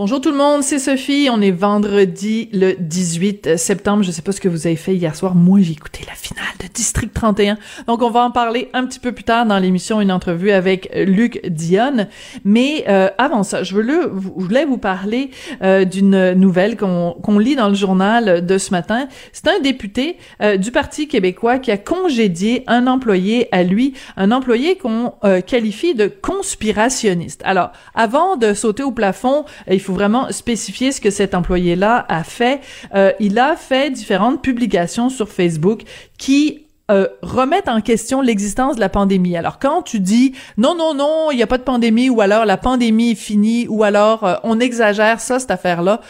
Bonjour tout le monde, c'est Sophie. On est vendredi le 18 septembre. Je sais pas ce que vous avez fait hier soir. Moi, j'ai écouté la finale de District 31. Donc, on va en parler un petit peu plus tard dans l'émission, une entrevue avec Luc Dionne. Mais euh, avant ça, je, veux je voulais vous parler euh, d'une nouvelle qu'on lit dans le journal de ce matin. C'est un député euh, du Parti québécois qui a congédié un employé à lui, un employé qu'on qualifie de conspirationniste. Alors, avant de sauter au plafond, il faut vraiment spécifier ce que cet employé-là a fait. Euh, il a fait différentes publications sur Facebook qui euh, remettent en question l'existence de la pandémie. Alors quand tu dis non non non, il n'y a pas de pandémie ou alors la pandémie est finie ou alors euh, on exagère ça cette affaire-là,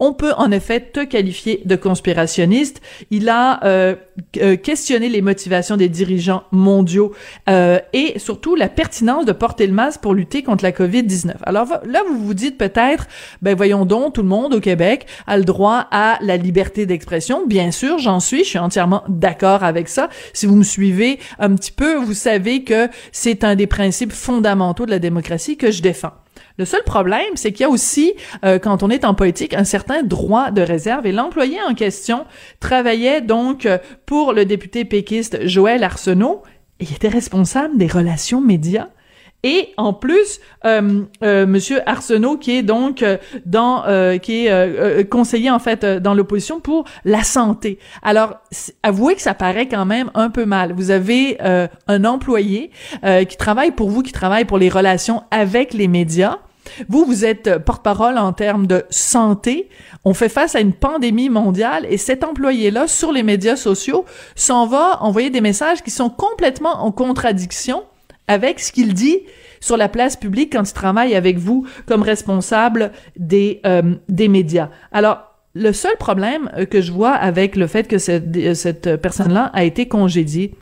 on peut en effet te qualifier de conspirationniste. Il a euh, euh, questionné les motivations des dirigeants mondiaux euh, et surtout la pertinence de porter le masque pour lutter contre la COVID-19. Alors là, vous vous dites peut-être, ben voyons donc, tout le monde au Québec a le droit à la liberté d'expression. Bien sûr, j'en suis, je suis entièrement d'accord avec ça. Si vous me suivez un petit peu, vous savez que c'est un des principes fondamentaux de la démocratie que je défends. Le seul problème, c'est qu'il y a aussi, euh, quand on est en politique, un certain droit de réserve. Et l'employé en question travaillait donc euh, pour le député péquiste Joël Arsenault. Et il était responsable des relations médias. Et en plus, euh, euh, Monsieur Arsenault, qui est donc dans, qui est conseiller en fait dans l'opposition pour la santé. Alors, avouez que ça paraît quand même un peu mal. Vous avez un employé qui travaille pour vous, qui travaille pour les relations avec les médias, vous, vous êtes porte-parole en termes de santé. On fait face à une pandémie mondiale et cet employé-là, sur les médias sociaux, s'en va envoyer des messages qui sont complètement en contradiction avec ce qu'il dit sur la place publique quand il travaille avec vous comme responsable des, euh, des médias. Alors, le seul problème que je vois avec le fait que cette, cette personne-là a été congédiée,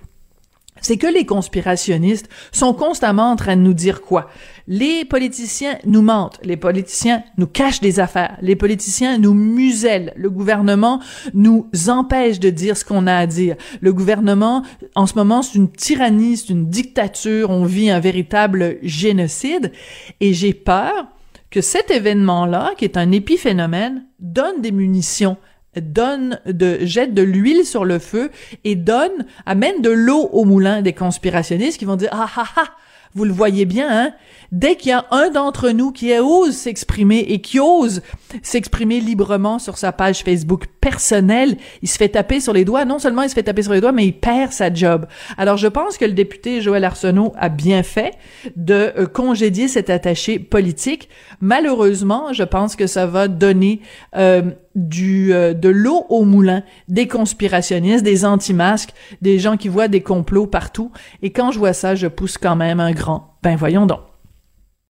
c'est que les conspirationnistes sont constamment en train de nous dire quoi? Les politiciens nous mentent, les politiciens nous cachent des affaires, les politiciens nous musellent, le gouvernement nous empêche de dire ce qu'on a à dire. Le gouvernement, en ce moment, c'est une tyrannie, c'est une dictature, on vit un véritable génocide, et j'ai peur que cet événement-là, qui est un épiphénomène, donne des munitions donne de jette de l'huile sur le feu et donne amène de l'eau au moulin des conspirationnistes qui vont dire ah ah ah vous le voyez bien, hein? Dès qu'il y a un d'entre nous qui ose s'exprimer et qui ose s'exprimer librement sur sa page Facebook personnelle, il se fait taper sur les doigts. Non seulement il se fait taper sur les doigts, mais il perd sa job. Alors je pense que le député Joël Arsenault a bien fait de euh, congédier cet attaché politique. Malheureusement, je pense que ça va donner euh, du euh, de l'eau au moulin des conspirationnistes, des anti-masques, des gens qui voient des complots partout. Et quand je vois ça, je pousse quand même un grand. Ben voyons donc.